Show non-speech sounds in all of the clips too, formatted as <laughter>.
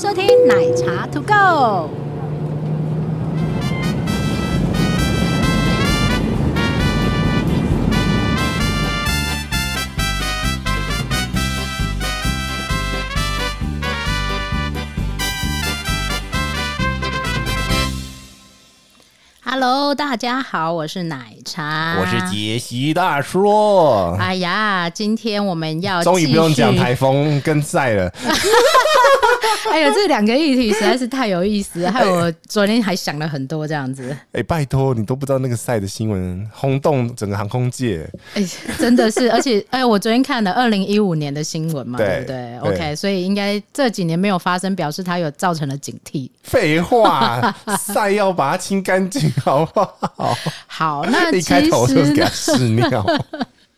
收听奶茶 To Go。Hello，大家好，我是奶茶，我是杰西大叔。哎呀，今天我们要终于不用讲台风跟赛了。<laughs> 哎呀，这两个议题实在是太有意思了，害我昨天还想了很多这样子。哎，拜托，你都不知道那个赛的新闻轰动整个航空界。哎，真的是，而且哎，我昨天看了二零一五年的新闻嘛，对，对不对，对？OK，所以应该这几年没有发生，表示它有造成了警惕。废话，<laughs> 赛要把它清干净，好不好？好，那 <laughs> 一开头就是给他屎尿。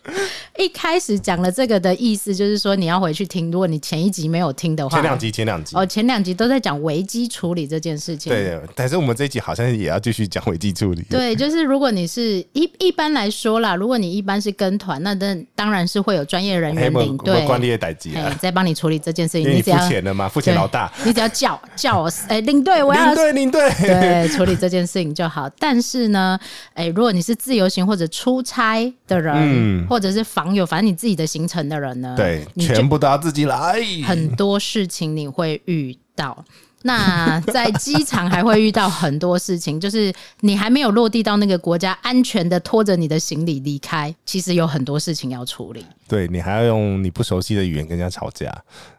<laughs> 一开始讲了这个的意思，就是说你要回去听。如果你前一集没有听的话，前两集前两集哦，前两集都在讲危机处理这件事情。对，但是我们这一集好像也要继续讲危机处理。对，就是如果你是一一般来说啦，如果你一般是跟团，那当当然是会有专业人员领队管理的代志啊，在帮你处理这件事情。你付钱了吗？付钱老大，你只要叫叫我哎领队，我要领队领队对处理这件事情就好。但是呢，哎，如果你是自由行或者出差的人，嗯、或者是访友，反正你自己的行程的人呢，对，全部都要自己来。很多事情你会遇到，那在机场还会遇到很多事情，就是你还没有落地到那个国家，安全的拖着你的行李离开，其实有很多事情要处理。对，你还要用你不熟悉的语言跟人家吵架。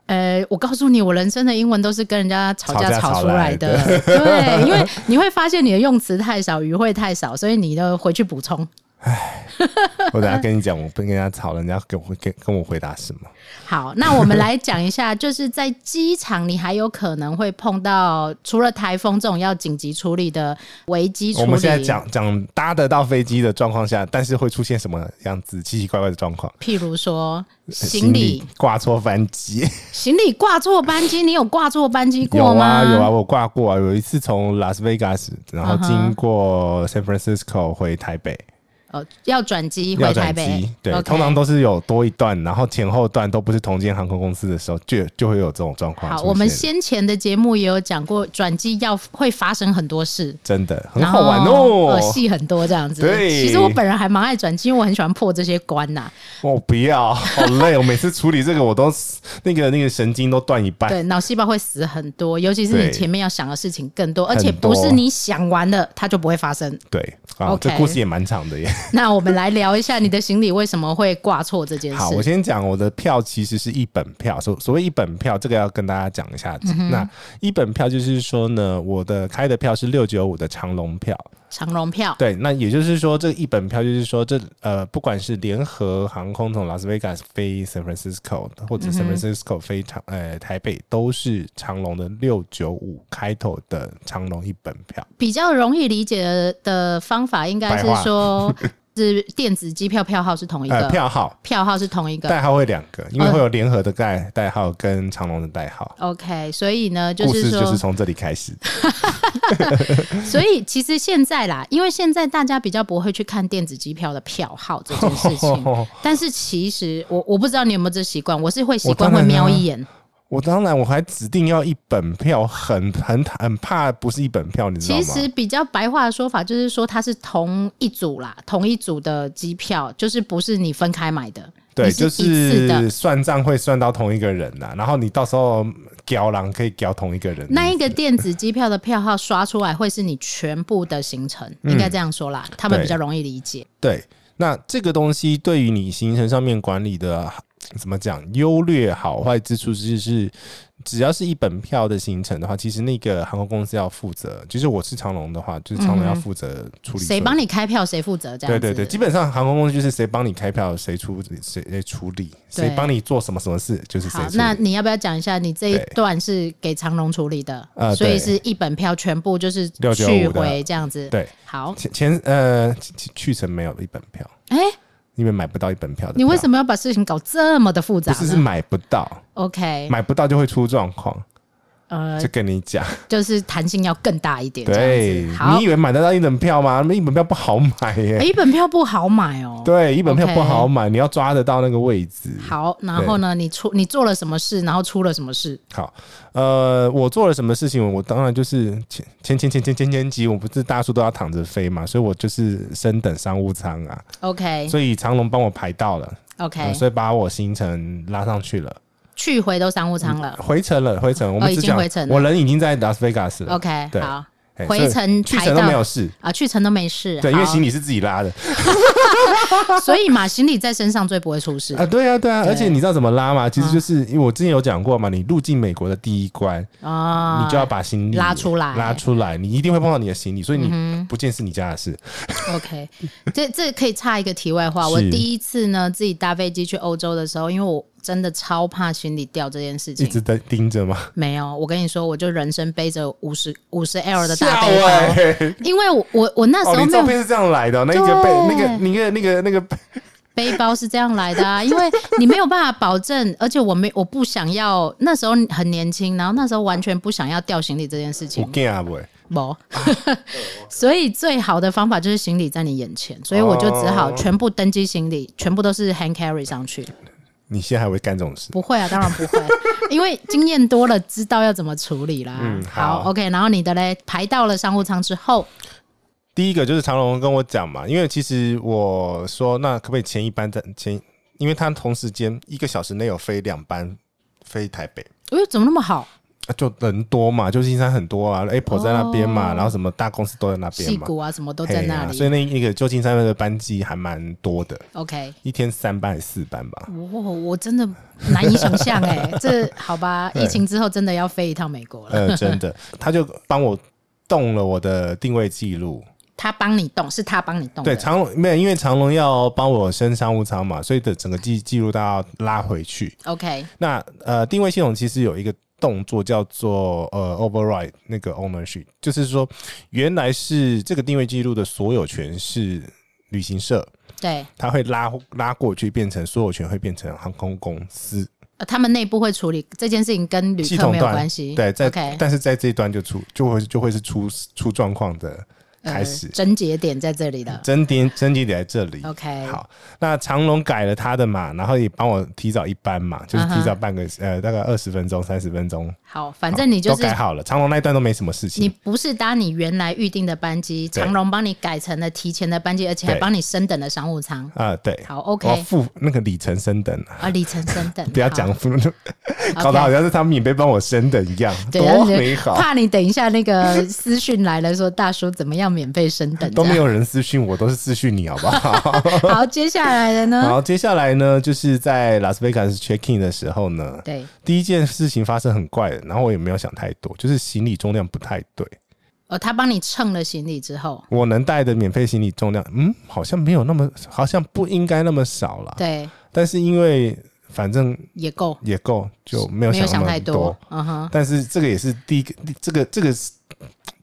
呃，我告诉你，我人生的英文都是跟人家吵架吵出来的。来的对，因为你会发现你的用词太少，语汇太少，所以你的回去补充。唉，我等下跟你讲，我不跟人家吵，人家跟我跟跟我回答什么？好，那我们来讲一下，就是在机场，你还有可能会碰到除了台风这种要紧急处理的危机处理。我们现在讲讲搭得到飞机的状况下，但是会出现什么样子奇奇怪怪的状况？譬如说行李挂错班机，行李挂错班机，你有挂错班机过吗？有啊，有啊，我挂过啊，有一次从拉斯维加斯，然后经过 San Francisco 回台北。哦，要转机回台北，对.通常都是有多一段，然后前后段都不是同间航空公司的时候，就就会有这种状况。好，我们先前的节目也有讲过，转机要会发生很多事，真的很好玩哦，戏很多这样子。对，其实我本人还蛮爱转机，因为我很喜欢破这些关呐、啊。我不要，好累，我每次处理这个，我都那个那个神经都断一半，对，脑细胞会死很多，尤其是你前面要想的事情更多，而且不是你想完了它就不会发生。对，啊，这故事也蛮长的耶。<laughs> 那我们来聊。一下你的行李为什么会挂错这件事。好，我先讲我的票其实是一本票。所所谓一本票，这个要跟大家讲一下。那一本票就是说呢，我的开的票是六九五的长龙票。长荣票。对，那也就是说，这一本票就是说这，这呃，不管是联合航空从拉斯维加斯飞 San Francisco，或者 San Francisco 飞长呃台北，都是长荣的六九五开头的长龙一本票。比较容易理解的方法，应该是说。是电子机票票号是同一个，呃、票号票号是同一个，代号会两个，因为会有联合的代代号跟长隆的代号。OK，所以呢，就是说，就是从这里开始。<laughs> <laughs> 所以其实现在啦，因为现在大家比较不会去看电子机票的票号这件事情，<laughs> 但是其实我我不知道你有没有这习惯，我是会习惯会瞄一眼。我当然我还指定要一本票，很很很怕不是一本票，你知道吗？其实比较白话的说法就是说它是同一组啦，同一组的机票，就是不是你分开买的。对，就是算账会算到同一个人呐，然后你到时候交狼可以交同一个人。那一个电子机票的票号刷出来会是你全部的行程，应该这样说啦，他们比较容易理解。对，那这个东西对于你行程上面管理的。怎么讲？优劣好坏之处就是，只要是一本票的行程的话，其实那个航空公司要负责。就是我是长龙的话，就是长龙要负责处理。谁帮你开票，谁负责这样。对对对，基本上航空公司就是谁帮你开票，谁出谁谁处理，谁帮你做什么什么事，就是谁。那你要不要讲一下，你这一段是给长龙处理的？呃，所以是一本票全部就是去回这样子。对，好。前前呃去程没有一本票。哎、欸。因为买不到一本票的，你为什么要把事情搞这么的复杂？不是，是买不到。OK，买不到就会出状况。呃，就跟你讲，就是弹性要更大一点。对，好，你以为买得到一本票吗？那一本票不好买耶，欸，一本票不好买哦。对，一本票不好买你要抓得到那个位置。好，然后呢，你出你做了什么事，然后出了什么事？好，呃，我做了什么事情？我当然就是前前前前前前前级，我不是大叔都要躺着飞嘛，所以我就是升等商务舱啊。OK，所以长龙帮我排到了。OK，嗯，所以把我行程拉上去了。去回都商务舱了，回程了，回程我们已经回程了，我人已经在拉斯维加斯了。OK，对，好，回程去程都没有事啊，去程都没事。对，因为行李是自己拉的，<laughs> 所以嘛，行李在身上最不会出事 <laughs> 啊。对啊，对啊，而且你知道怎么拉吗？其实就是因为我之前有讲过嘛，你入境美国的第一关啊，你就要把行李拉出来，拉出来，你一定会碰到你的行李，所以你不见是你家的事。OK，这这可以插一个题外话，我第一次呢自己搭飞机去欧洲的时候，因为我。真的超怕行李掉这件事情，一直在盯着吗？没有，我跟你说，我就人生背着五十五十 L 的大背包，欸、因为我我我那时候哦、照片是这样来的、哦，那个背那个那个那个那个背。包是这样来的啊，因为你没有办法保证，<laughs> 而且我没我不想要那时候很年轻，然后那时候完全不想要掉行李这件事情，不，<laughs> 所以最好的方法就是行李在你眼前，所以我就只好全部登机行李，全部都是 hand carry 上去。你现在还会干这种事？不会啊，当然不会，<laughs> 因为经验多了，知道要怎么处理啦。嗯，好，好，OK。然后你的嘞，排到了商务舱之后，第一个就是长龙跟我讲嘛，因为其实我说那可不可以前一班在前，因为他同时间一个小时内有飞两班飞台北。哎，怎么那么好？就人多嘛，旧金山很多啊，Apple 在那边嘛，哦、然后什么大公司都在那边嘛，矽谷啊什么都在那里，啊、所以那那个旧金山那个班机还蛮多的。OK，一天三班还是四班吧？我我真的难以想象哎，<laughs> 这好吧，疫情之后真的要飞一趟美国了。呃，真的，他就帮我动了我的定位记录。他帮你动，是他帮你动。对，长龙没有，因为长龙要帮我升商务舱嘛，所以的整个记记录都要拉回去。OK，那呃，定位系统其实有一个。动作叫做呃 override 那个 ownership，就是说原来是这个定位记录的所有权是旅行社，对，他会拉拉过去变成所有权会变成航空公司，呃，他们内部会处理这件事情跟旅客没有关系，对，在但是在这一端就出就会就会是出出状况的。开始，症结点在这里的，真点真节点在这里。OK，好，那长龙改了他的嘛，然后也帮我提早一班嘛，就是提早半个、uh huh. 呃，大概二十分钟、三十分钟。好，反正你就是都改好了，长龙那一段都没什么事情。你不是搭你原来预定的班机，长龙帮你改成了提前的班机，而且还帮你升等了商务舱。啊，对。好，OK。付那个里程升等啊，里程升等，<laughs> 不要讲付，<laughs> 搞得好像是他们免费帮我升等一样，对多美好。怕你等一下那个私讯来了，说大叔怎么样免费升等。都没有人私讯我，都是私讯你，好不好？<laughs> 好，接下来的呢？<laughs> 好，接下来呢，就是在拉斯维加斯 check in 的时候呢，对，第一件事情发生很怪的，然后我也没有想太多，就是行李重量不太对。哦，他帮你称了行李之后，我能带的免费行李重量，嗯，好像没有那么，好像不应该那么少了。对，但是因为反正也够，也够，就没有想那么多。太多。嗯哼，但是这个也是第一个，这个这个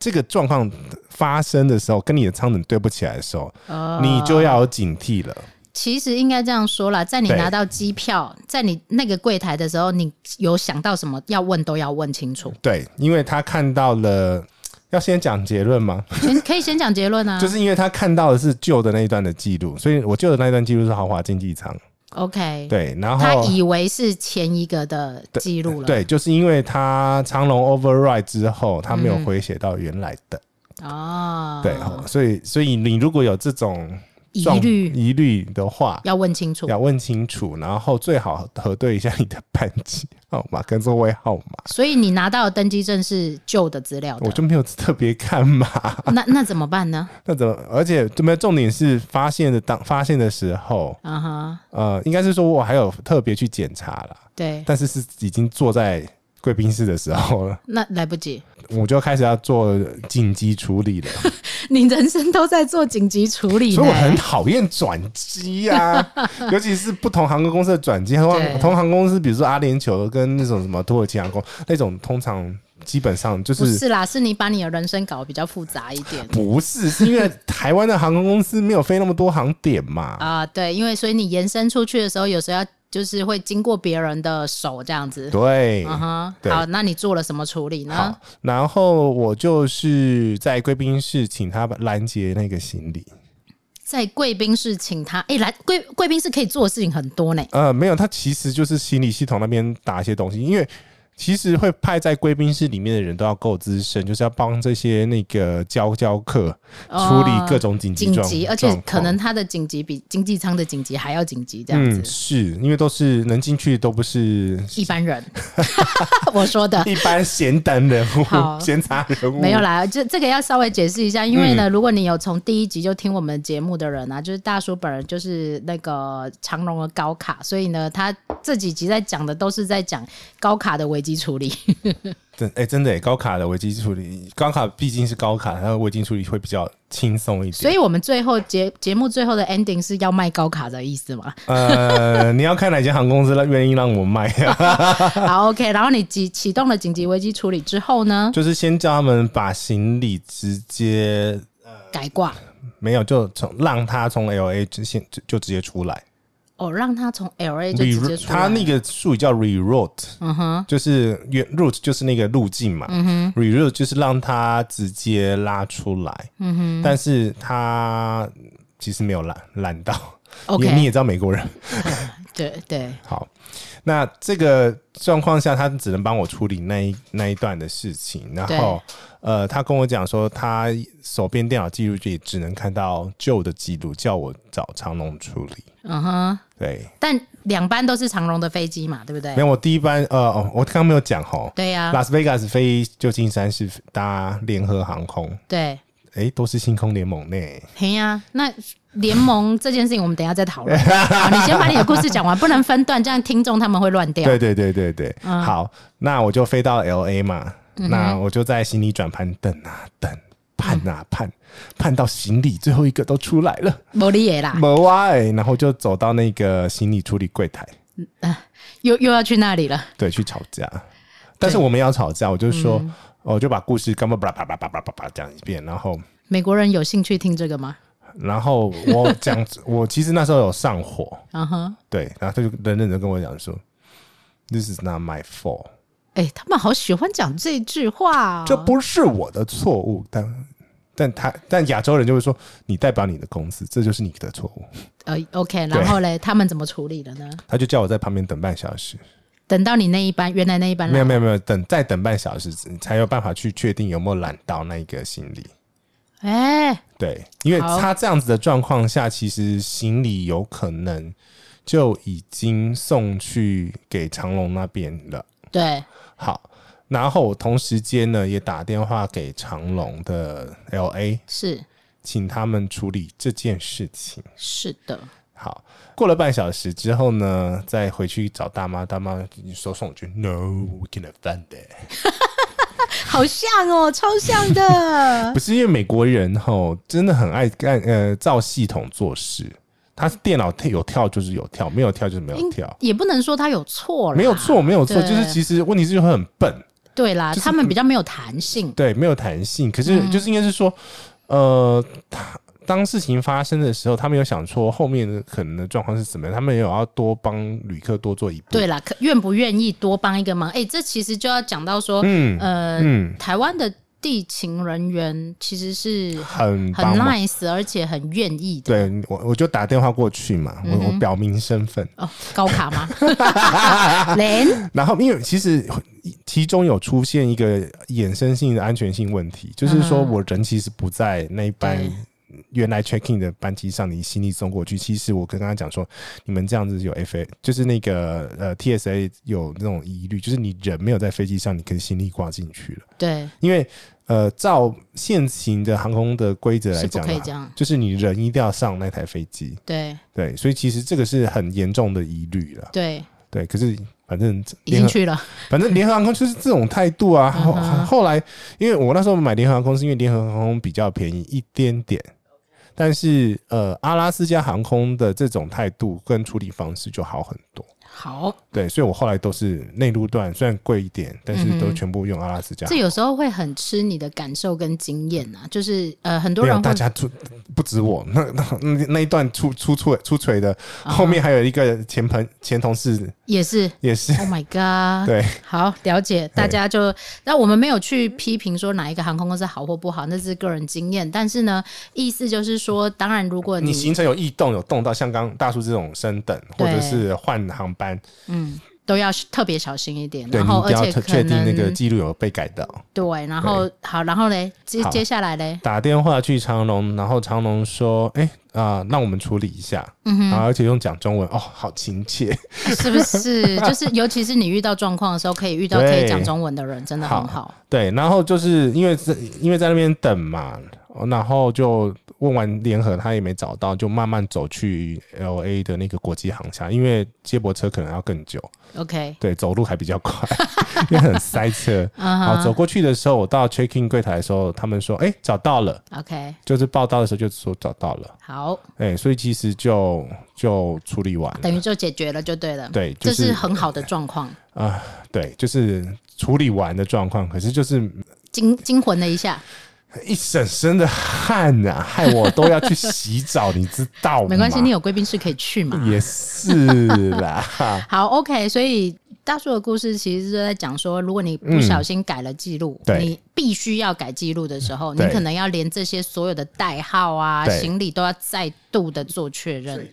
这个状况发生的时候，跟你的舱等对不起来的时候，哦、你就要有警惕了。其实应该这样说啦，在你拿到机票，在你那个柜台的时候，你有想到什么要问都要问清楚。对，因为他看到了，要先讲结论吗？先可以先讲结论啊。<laughs> 就是因为他看到的是旧的那一段的记录，所以我旧的那一段记录是豪华经济舱。OK，对，然后他以为是前一个的记录了对。对，就是因为他长龙 override 之后，他没有回写到原来的。哦、嗯，对，所以所以你如果有这种疑虑疑虑的话，要问清楚，要问清楚，然后最好核对一下你的班级 <laughs> 号码跟座位号码。所以你拿到的登机证是旧的资料的，我就没有特别看嘛。<laughs> 那那怎么办呢？<laughs> 那怎么？而且这边重点是发现的当发现的时候，啊哈、uh，huh、呃，应该是说我还有特别去检查了，对，但是是已经坐在贵宾室的时候了，<laughs> 那来不及。我就开始要做紧急处理了。<laughs> 你人生都在做紧急处理，所以我很讨厌转机呀，<laughs> 尤其是不同航空公司的转机。同同航空公司，比如说阿联酋跟那种什么土耳其航空那种，通常基本上就是不是啦，是你把你的人生搞得比较复杂一点。不是，是因为台湾的航空公司没有飞那么多航点嘛。啊，对，因为所以你延伸出去的时候，有时候要就是会经过别人的手这样子。对，嗯哼，对好，那你做了什么处理呢？好，然后我就是在贵宾室请他拦截那个行李。在贵宾室请他，哎、欸，来贵贵宾室可以做的事情很多呢。呃，没有，他其实就是行李系统那边打一些东西，因为。其实会派在贵宾室里面的人都要够资深，就是要帮这些那个教教课处理各种紧急紧急，而且可能他的紧急比经济舱的紧急还要紧急，这样子。嗯，是因为都是能进去都不是一般人，<laughs> 我说的，一般闲等人物、闲杂人物没有啦。这这个要稍微解释一下，因为呢，如果你有从第一集就听我们节目的人啊，就是大叔本人就是那个长荣的高卡，所以呢，他这几集在讲的都是在讲高卡的危机。处理，<laughs> 真哎、欸，真的哎，高卡的危机处理，高卡毕竟是高卡，它的危机处理会比较轻松一点。所以，我们最后节节目最后的 ending 是要卖高卡的意思吗？呃，<laughs> 你要看哪间航空公司愿意让我卖。<laughs> 好，OK。然后你启启动了紧急危机处理之后呢？就是先叫他们把行李直接、呃、改挂，没有，就从让他从 LA 直线就就直接出来。哦，让他从 L A 就直接出来。他那个术语叫 reroute，嗯哼，就是原 route 就是那个路径嘛，嗯哼，reroute 就是让他直接拉出来，嗯哼，但是他其实没有拦拦到，OK，你也知道美国人，<laughs> 对对，好。那这个状况下，他只能帮我处理那一那一段的事情。然后，呃，他跟我讲说，他手边电脑记录就也只能看到旧的记录，叫我找长龙处理。嗯哼，对。但两班都是长荣的飞机嘛，对不对？没有，我第一班，呃，哦，我刚刚没有讲哦。对呀、啊。拉斯维加斯飞旧金山是搭联合航空。对。哎，都是星空联盟呢。嘿呀、啊，那。联盟这件事情，我们等一下再讨论。<laughs> 你先把你的故事讲完，不能分段，这样听众他们会乱掉。对对对对对，嗯、好，那我就飞到 L A 嘛，嗯、那我就在行李转盘等啊等，盼啊盼，嗯、盼到行李最后一个都出来了，没理耶啦，没啊，然后就走到那个行李处理柜台，嗯，又又要去那里了，对，去吵架。但是我们要吵架，我就说，嗯、我就把故事干嘛叭叭叭叭叭叭叭讲一遍，然后美国人有兴趣听这个吗？然后我讲，<laughs> 我其实那时候有上火，嗯哼，对，然后他就认真的跟我讲说，This is not my fault。哎，他们好喜欢讲这句话，这不是我的错误，但但他但亚洲人就会说，你代表你的公司，这就是你的错误。呃，OK，然后嘞，他们怎么处理的呢？他就叫我在旁边等半小时，等到你那一班，原来那一班没有没有没有，等再等半小时，才有办法去确定有没有揽到那一个行李。哎，欸、对，因为他这样子的状况下，其实行李有可能就已经送去给长隆那边了。对，好，然后我同时间呢也打电话给长隆的 LA，是，请他们处理这件事情。是的，好，过了半小时之后呢，再回去找大妈，大妈说送我去，No，we cannot find it。好像哦，超像的。<laughs> 不是因为美国人吼真的很爱干呃照系统做事，他电脑有跳就是有跳，没有跳就是没有跳，也不能说他有错了，没有错没有错，就是其实问题是就会很笨，对啦，他们比较没有弹性，对，没有弹性。可是就是应该是说，呃，他。当事情发生的时候，他们有想说后面的可能的状况是怎么样？他们有要多帮旅客多做一步。对啦，可愿不愿意多帮一个忙？哎、欸，这其实就要讲到说，嗯呃，嗯台湾的地勤人员其实是很很 nice，而且很愿意的。对，我我就打电话过去嘛，我、嗯、我表明身份。哦，高卡吗？<laughs> 连然后，因为其实其中有出现一个衍生性的安全性问题，就是说我人其实不在那一班。原来 check in 的班机上，你行李送过去，其实我跟他讲说，你们这样子有 FA，就是那个呃 TSA 有那种疑虑，就是你人没有在飞机上，你可以行李挂进去了。对，因为呃照现行的航空的规则来讲，啊，就是你人一定要上那台飞机。对对，所以其实这个是很严重的疑虑了。对对，可是反正已经去了，反正联合航空就是这种态度啊。后后来，因为我那时候买联合航空是因为联合航空比较便宜一点点。但是，呃，阿拉斯加航空的这种态度跟处理方式就好很多。好，对，所以我后来都是内陆段，虽然贵一点，但是都全部用阿拉斯加。这有时候会很吃你的感受跟经验啊，就是呃，很多人大家出不止我，那那那一段出出出出锤的，后面还有一个前朋前同事也是也是。Oh my god！<laughs> 对，<laughs> 好了解，大家就那我们没有去批评说哪一个航空公司好或不好，那是个人经验。但是呢，意思就是说，当然如果你，你行程有异动，有动到像刚大叔这种升等或者是换航班。嗯，都要特别小心一点，对，然后而且确定那个记录有被改到。对，然后好，然后嘞，接接下来嘞，打电话去长隆，然后长隆说，哎、欸、啊、呃，让我们处理一下，嗯哼，而且用讲中文，哦，好亲切，是不是？<laughs> 就是尤其是你遇到状况的时候，可以遇到可以讲中文的人，真的很好，好。对，然后就是因为在因为在那边等嘛。然后就问完联合，他也没找到，就慢慢走去 LA 的那个国际航厦，因为接驳车可能要更久。OK，对，走路还比较快，<laughs> 因为很塞车。好，走过去的时候，我到 check in 柜台的时候，他们说：“哎，找到了。” OK，就是报到的时候就说找到了。好，哎，所以其实就就处理完了，等于就解决了，就对了。对，就是、这是很好的状况啊。对，就是处理完的状况，可是就是惊惊魂了一下。一整身的汗啊，害我都要去洗澡，你知道吗？没关系，你有贵宾室可以去嘛。也是啦。<laughs> 好，OK，所以大叔的故事其实是在讲说，如果你不小心改了记录，嗯，你必须要改记录的时候，你可能要连这些所有的代号啊、行李都要再度的做确认。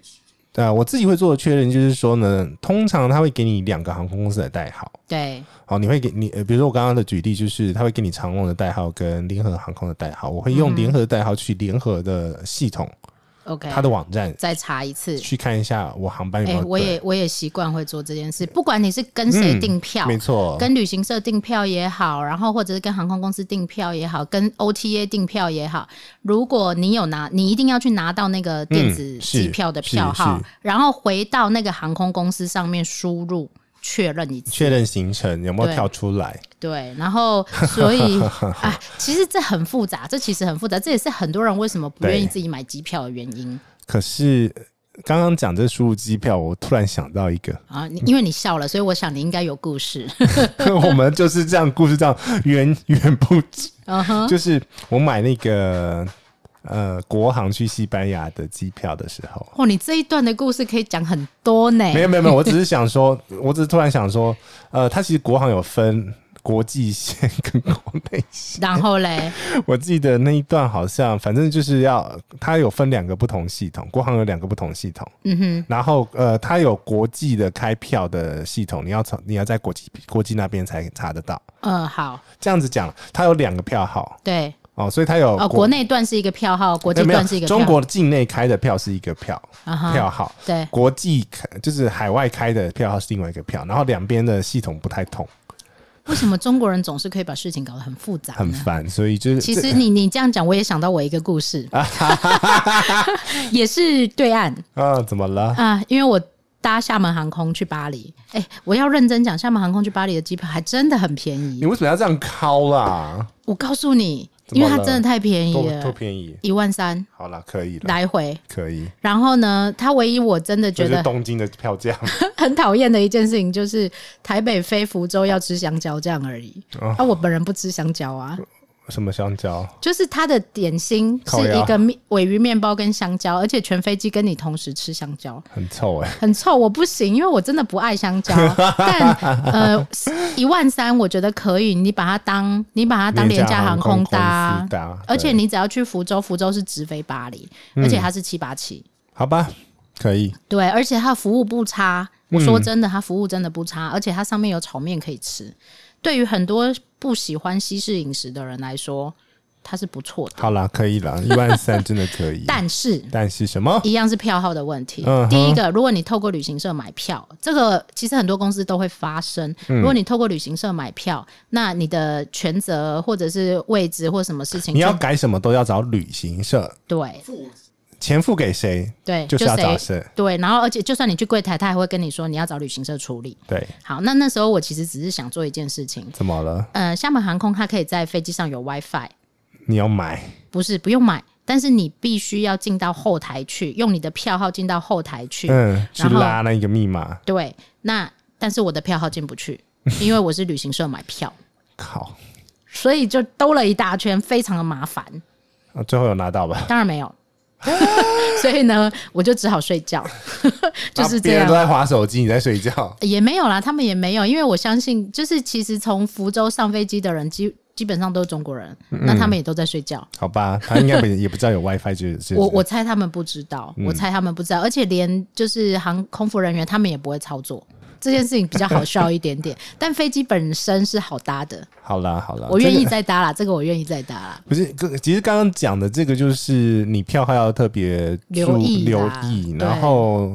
呃，我自己会做的确认就是说呢，通常他会给你两个航空公司的代号。对，好，你会给你，呃，比如说我刚刚的举例就是，他会给你长龙的代号跟联合航空的代号，我会用联合的代号去联合的系统。OK，他的网站再查一次，去看一下我航班有没有。欸、我也我也习惯会做这件事，不管你是跟谁订票，嗯、没错，跟旅行社订票也好，然后或者是跟航空公司订票也好，跟 OTA 订票也好，如果你有拿，你一定要去拿到那个电子机票的票号，然后回到那个航空公司上面输入。确认一次，确认行程有没有跳出来？对，对，然后所以啊，<laughs> 其实这很复杂，这其实很复杂，这也是很多人为什么不愿意自己买机票的原因。可是刚刚讲这输入机票，我突然想到一个啊，因为你笑了，所以我想你应该有故事。<laughs> 我们就是这样，故事这样源源不绝。嗯哼，就是我买那个。呃，国航去西班牙的机票的时候，哦，你这一段的故事可以讲很多呢。没有没有没有，我只是想说，<laughs> 我只是突然想说，呃，它其实国航有分国际线跟国内线。然后嘞，<laughs> 我记得那一段好像，反正就是要它有分两个不同系统，国航有两个不同系统。嗯哼。然后呃，它有国际的开票的系统，你要从你要在国际国际那边才查得到。嗯，好。这样子讲，它有两个票号。对。哦，所以它有哦，国内段是一个票号，国际段是一个票。中国境内开的票是一个票、uh 票号，对，国际开就是海外开的票号是另外一个票，然后两边的系统不太同。为什么中国人总是可以把事情搞得很复杂？很烦，所以就是。其实你你这样讲，我也想到我一个故事，<laughs> 也是对岸啊？怎么了啊？因为我搭厦门航空去巴黎，哎、欸，我要认真讲，厦门航空去巴黎的机票还真的很便宜。你为什么要这样敲啦？我告诉你。因为它真的太便宜了，多便宜，一万三。好了，可以了，来回可以。然后呢，它唯一我真的觉得东京的票价 <laughs> 很讨厌的一件事情，就是台北飞福州要吃香蕉这样而已。啊，啊我本人不吃香蕉啊。什么香蕉？就是它的点心是一个鮪鮪鱼面包跟香蕉，而且全飞机跟你同时吃香蕉，很臭哎、欸，很臭，我不行，因为我真的不爱香蕉。<laughs> 但呃，一万三我觉得可以，你把它当你把它当廉价航空搭，而且你只要去福州，福州是直飞巴黎，而且它是七八七，好吧，可以。对，而且它服务不差，我说真的，它服务真的不差，而且它上面有炒面可以吃。对于很多不喜欢西式饮食的人来说，它是不错的。好啦，可以了，一万三真的可以。但是，但是什么？一样是票号的问题。嗯，第一个，如果你透过旅行社买票，这个其实很多公司都会发生。如果你透过旅行社买票，那你的权责或者是位置或什么事情，你要改什么都要找旅行社。对。钱付给谁？对，就是要找谁？对，然后而且就算你去柜台，他还会跟你说你要找旅行社处理。对，好，那那时候我其实只是想做一件事情。怎么了？呃，厦门航空它可以在飞机上有 WiFi。你要买？不是，不用买。但是你必须要进到后台去，用你的票号进到后台去，嗯，去拉那个密码。对，那但是我的票号进不去，因为我是旅行社买票。靠！所以就兜了一大圈，非常的麻烦。啊，最后有拿到吧？当然没有。<laughs> 所以呢，我就只好睡觉，<laughs> 就是这样。别人都在划手机，你在睡觉？也没有啦，他们也没有，因为我相信，就是其实从福州上飞机的人基基本上都是中国人，嗯，那他们也都在睡觉。好吧，他应该也不知道有 WiFi，就是我我猜他们不知道，我猜他们不知道，而且连就是航空服人员他们也不会操作。这件事情比较好笑一点点，<laughs> 但飞机本身是好搭的。好啦好啦，我愿意再搭啦，这个、我愿意再搭啦。不是，其实刚刚讲的这个就是你票还要特别留意留意，然后。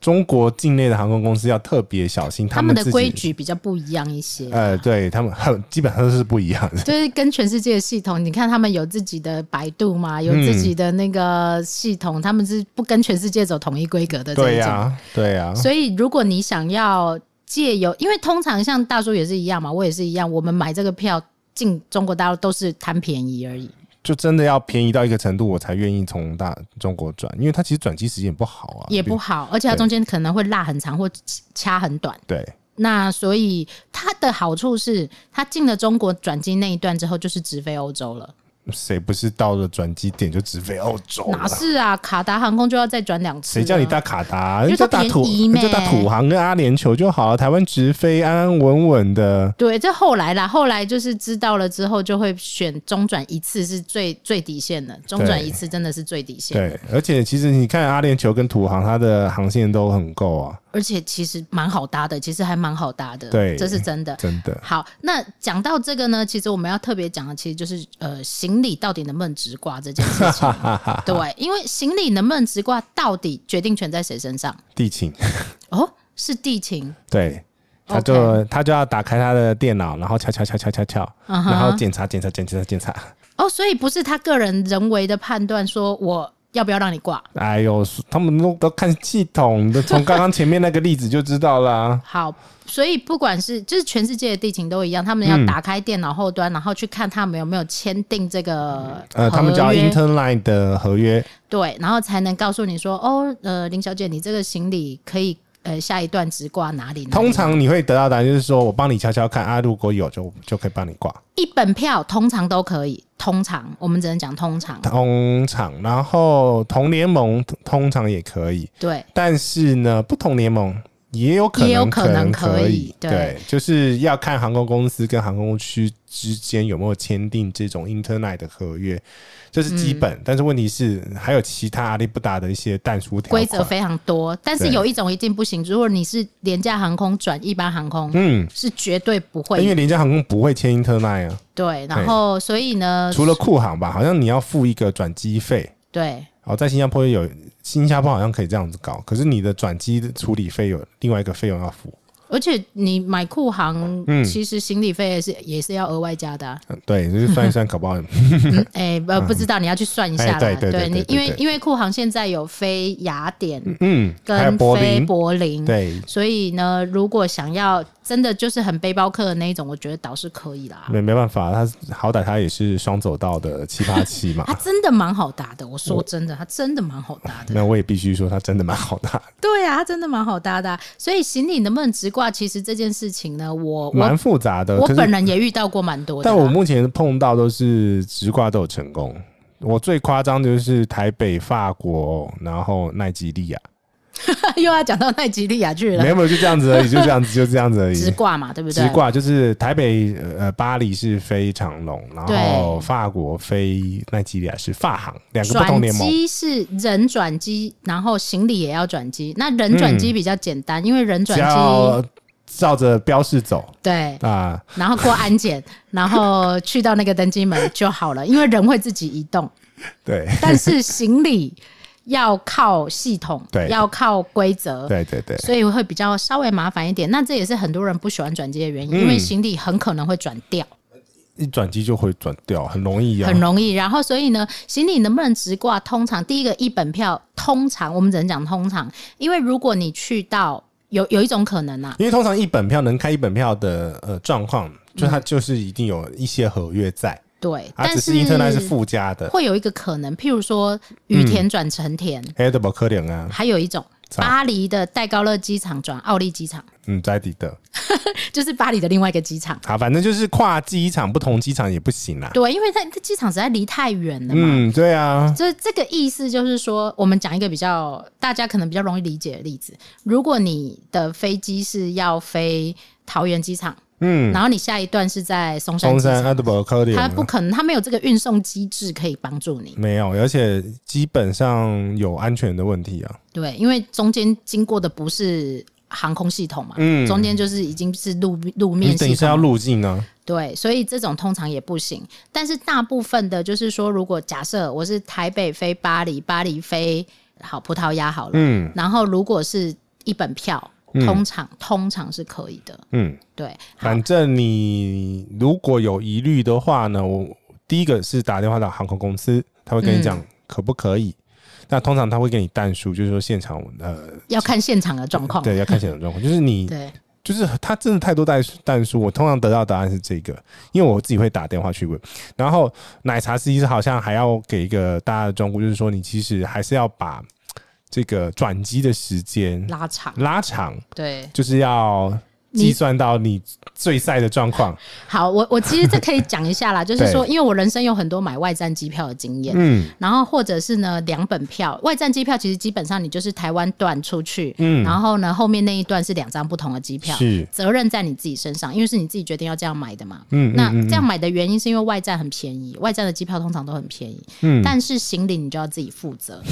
中国境内的航空公司要特别小心，他们的规矩比较不一样一些。呃，对他们很 <laughs> 基本上都是不一样的，<laughs> 就是跟全世界的系统。你看，他们有自己的百度嘛，有自己的那个系统，嗯、他们是不跟全世界走统一规格的这种。对呀、啊，对呀、啊。所以，如果你想要借由，因为通常像大叔也是一样嘛，我也是一样，我们买这个票进中国大陆都是贪便宜而已。就真的要便宜到一个程度，我才愿意从大中国转，因为它其实转机时间也不好啊，也不好，而且它中间可能会落很长或掐很短。对，那所以它的好处是，它进了中国转机那一段之后，就是直飞欧洲了。谁不是到了转机点就直飞欧洲？哪是啊？卡达航空就要再转两次。谁叫你搭卡达？你就搭土，你就搭土航跟阿联酋就好了。台湾直飞，安安稳稳的。对，这后来啦，后来就是知道了之后，就会选中转一次是最最底线的。中转一次真的是最底线。对，而且其实你看阿联酋跟土航，它的航线都很够啊。而且其实蛮好搭的，其实还蛮好搭的，对，这是真的，真的。好，那讲到这个呢，其实我们要特别讲的，其实就是呃，行李到底能不能直挂这件事情。<laughs> 对，因为行李能不能直挂，到底决定权在谁身上？地勤。哦，是地勤。对，他就、他就要打开他的电脑，然后敲敲敲敲敲敲，然后检查检查检查检查。哦，所以不是他个人人为的判断，说我。要不要让你挂？哎呦，他们都都看系统的，从刚刚前面那个例子就知道啦。<laughs> 好，所以不管是就是全世界的地勤都一样，他们要打开电脑后端，嗯、然后去看他们有没有签订这个呃，他们叫 Interline 的合约。对，然后才能告诉你说，哦，呃，林小姐，你这个行李可以。呃，下一段直挂哪里，通常你会得到答案，就是说我帮你敲敲看啊，如果有就就可以帮你挂。一本票通常都可以，通常我们只能讲通常。通常，然后同联盟通常也可以。对，但是呢，不同联盟也有可能，也有可能可以。对，对，就是要看航空公司跟航空区之间有没有签订这种 interline 的合约。这是基本，嗯，但是问题是还有其他阿里不达的一些但书条规则非常多，但是有一种一定不行。如果你是廉价航空转一般航空，嗯，是绝对不会，因为廉价航空不会签 interline 啊。对，然后所以呢，除了酷航吧，好像你要付一个转机费。对，哦，在新加坡有，新加坡好像可以这样子搞，可是你的转机的处理费有另外一个费用要付。而且你买库航，嗯，其实行李费也是也是要额外加的，啊嗯。对，就是算一算，搞不好。哎，嗯，欸，不不知道，你要去算一下对对，对，你因为因为库航现在有飞雅典，嗯，跟飞柏林，对，所以呢，如果想要。真的就是很背包客的那一种，我觉得倒是可以啦。没没办法，他好歹他也是双走道的七八七嘛。他 <laughs> 真的蛮好搭的，我说真的，他真的蛮好搭的。那我也必须说，他真的蛮好搭。对啊，他真的蛮好搭的。所以行李能不能直挂，其实这件事情呢，我蛮复杂的。我本人也遇到过蛮多的，但我目前碰到都是直挂都有成功。我最夸张的就是台北、法国，然后奈及利亚。<laughs> 又要讲到奈吉利亚去了，没有没有，就这样子而已，就这样子，就这样子而已。直挂嘛，对不对？直挂就是台北呃巴黎是飞长龙，然后法国飞奈吉利亚是法航，两个不同联盟。转机是人转机，然后行李也要转机。那人转机比较简单，嗯、因为人转机照着标示走，对啊，然后过安检，然后去到那个登机门就好了，因为人会自己移动。<laughs> 对，但是行李。要靠系统，对，要靠规则，对对对，所以会比较稍微麻烦一点。那这也是很多人不喜欢转机的原因，嗯，因为行李很可能会转掉，一转机就会转掉，很容易啊，很容易。然后，所以呢，行李能不能直挂？通常第一个一本票，通常我们只能讲通常，因为如果你去到有有一种可能啊，因为通常一本票能开一本票的呃状况，就它就是一定有一些合约在。对，啊，但只是 internet 是附加的，会有一个可能，譬如说雨田转成田，哎，都不可能啊。还有一种巴黎的戴高乐机场转奥利机场，嗯，在地的，<laughs> 就是巴黎的另外一个机场。好，反正就是跨机场，不同机场也不行啦。对，因为它机场实在离太远了嘛。嗯，对啊。这这个意思，就是说，我们讲一个比较大家可能比较容易理解的例子：如果你的飞机是要飞桃园机场。嗯，然后你下一段是在松山，松山阿德伯克点，他不可能，他没有这个运送机制可以帮助你。没有，而且基本上有安全的问题啊。对，因为中间经过的不是航空系统嘛，嗯，中间就是已经是路路面系统，你等于是要入境呢。对，所以这种通常也不行。但是大部分的，就是说，如果假设我是台北飞巴黎，巴黎飞好葡萄牙好了，嗯，然后如果是一本票。通常、嗯、通常是可以的，嗯，对，反正你如果有疑虑的话呢，我第一个是打电话到航空公司，他会跟你讲可不可以。嗯、那通常他会给你淡书，就是说现场呃要看现场的状况，对，要看现场状况，就是你 <laughs> 对，就是他真的太多但但书，我通常得到答案是这个，因为我自己会打电话去问。然后奶茶司机好像还要给一个大家的忠告，就是说你其实还是要把。这个转机的时间拉长，拉长，对，就是要。计算到你最赛的状况。好，我我其实这可以讲一下啦，<laughs> 就是说，因为我人生有很多买外站机票的经验，嗯，然后或者是呢两本票，外站机票其实基本上你就是台湾段出去，嗯，然后呢后面那一段是两张不同的机票，是。责任在你自己身上，因为是你自己决定要这样买的嘛，嗯，那这样买的原因是因为外站很便宜，外站的机票通常都很便宜，嗯，但是行李你就要自己负责，